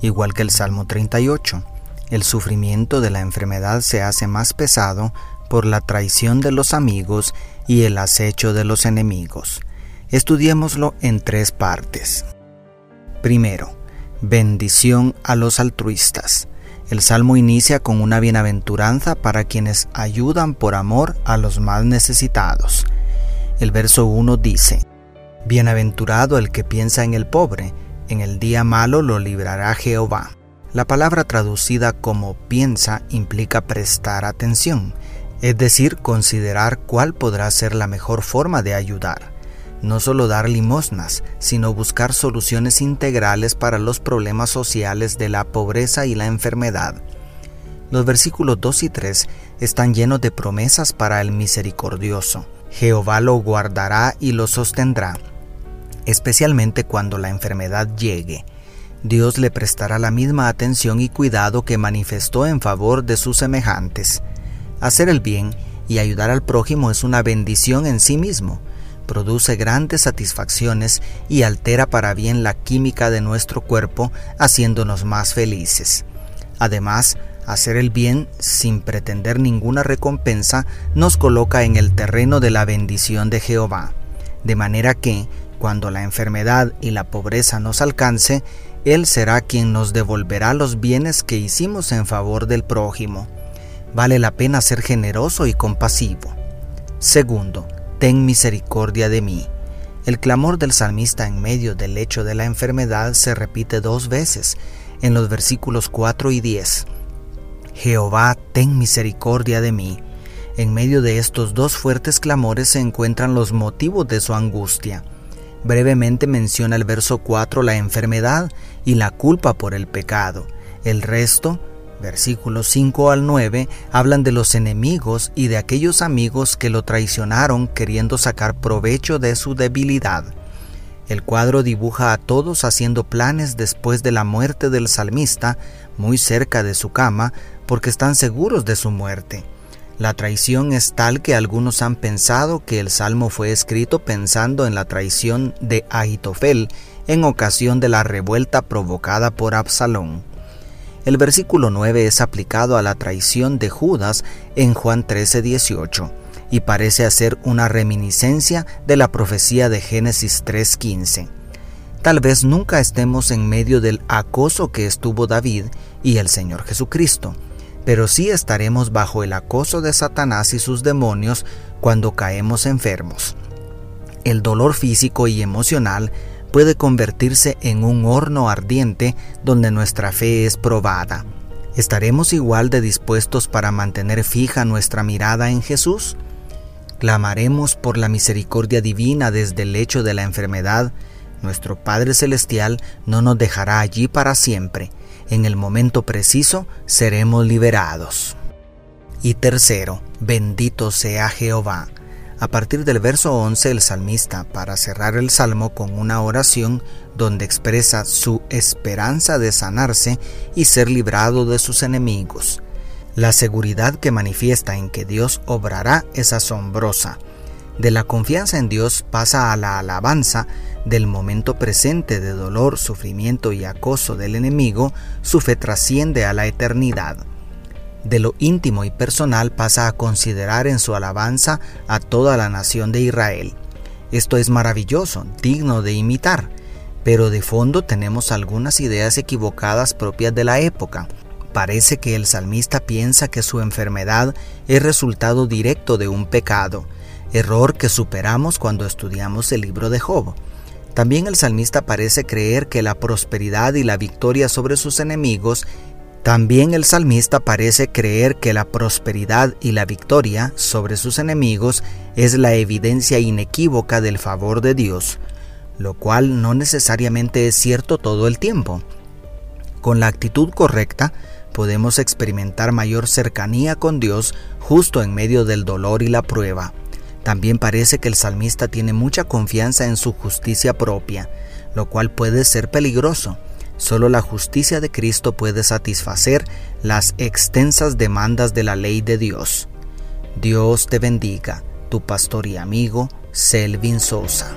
igual que el Salmo 38. El sufrimiento de la enfermedad se hace más pesado por la traición de los amigos y el acecho de los enemigos. Estudiémoslo en tres partes. Primero, bendición a los altruistas. El salmo inicia con una bienaventuranza para quienes ayudan por amor a los más necesitados. El verso 1 dice, Bienaventurado el que piensa en el pobre, en el día malo lo librará Jehová. La palabra traducida como piensa implica prestar atención, es decir, considerar cuál podrá ser la mejor forma de ayudar. No solo dar limosnas, sino buscar soluciones integrales para los problemas sociales de la pobreza y la enfermedad. Los versículos 2 y 3 están llenos de promesas para el misericordioso. Jehová lo guardará y lo sostendrá, especialmente cuando la enfermedad llegue. Dios le prestará la misma atención y cuidado que manifestó en favor de sus semejantes. Hacer el bien y ayudar al prójimo es una bendición en sí mismo, produce grandes satisfacciones y altera para bien la química de nuestro cuerpo, haciéndonos más felices. Además, hacer el bien sin pretender ninguna recompensa nos coloca en el terreno de la bendición de Jehová, de manera que, cuando la enfermedad y la pobreza nos alcance, Él será quien nos devolverá los bienes que hicimos en favor del prójimo vale la pena ser generoso y compasivo. Segundo, ten misericordia de mí. El clamor del salmista en medio del lecho de la enfermedad se repite dos veces en los versículos 4 y 10. Jehová, ten misericordia de mí. En medio de estos dos fuertes clamores se encuentran los motivos de su angustia. Brevemente menciona el verso 4 la enfermedad y la culpa por el pecado. El resto versículos 5 al 9, hablan de los enemigos y de aquellos amigos que lo traicionaron queriendo sacar provecho de su debilidad. El cuadro dibuja a todos haciendo planes después de la muerte del salmista, muy cerca de su cama, porque están seguros de su muerte. La traición es tal que algunos han pensado que el salmo fue escrito pensando en la traición de Ahitofel en ocasión de la revuelta provocada por Absalón. El versículo 9 es aplicado a la traición de Judas en Juan 13:18 y parece hacer una reminiscencia de la profecía de Génesis 3:15. Tal vez nunca estemos en medio del acoso que estuvo David y el Señor Jesucristo, pero sí estaremos bajo el acoso de Satanás y sus demonios cuando caemos enfermos. El dolor físico y emocional puede convertirse en un horno ardiente donde nuestra fe es probada. ¿Estaremos igual de dispuestos para mantener fija nuestra mirada en Jesús? Clamaremos por la misericordia divina desde el lecho de la enfermedad. Nuestro Padre Celestial no nos dejará allí para siempre. En el momento preciso seremos liberados. Y tercero, bendito sea Jehová a partir del verso 11 el salmista, para cerrar el salmo con una oración donde expresa su esperanza de sanarse y ser librado de sus enemigos. La seguridad que manifiesta en que Dios obrará es asombrosa. De la confianza en Dios pasa a la alabanza del momento presente de dolor, sufrimiento y acoso del enemigo, su fe trasciende a la eternidad de lo íntimo y personal pasa a considerar en su alabanza a toda la nación de Israel. Esto es maravilloso, digno de imitar, pero de fondo tenemos algunas ideas equivocadas propias de la época. Parece que el salmista piensa que su enfermedad es resultado directo de un pecado, error que superamos cuando estudiamos el libro de Job. También el salmista parece creer que la prosperidad y la victoria sobre sus enemigos también el salmista parece creer que la prosperidad y la victoria sobre sus enemigos es la evidencia inequívoca del favor de Dios, lo cual no necesariamente es cierto todo el tiempo. Con la actitud correcta, podemos experimentar mayor cercanía con Dios justo en medio del dolor y la prueba. También parece que el salmista tiene mucha confianza en su justicia propia, lo cual puede ser peligroso. Solo la justicia de Cristo puede satisfacer las extensas demandas de la ley de Dios. Dios te bendiga, tu pastor y amigo Selvin Sosa.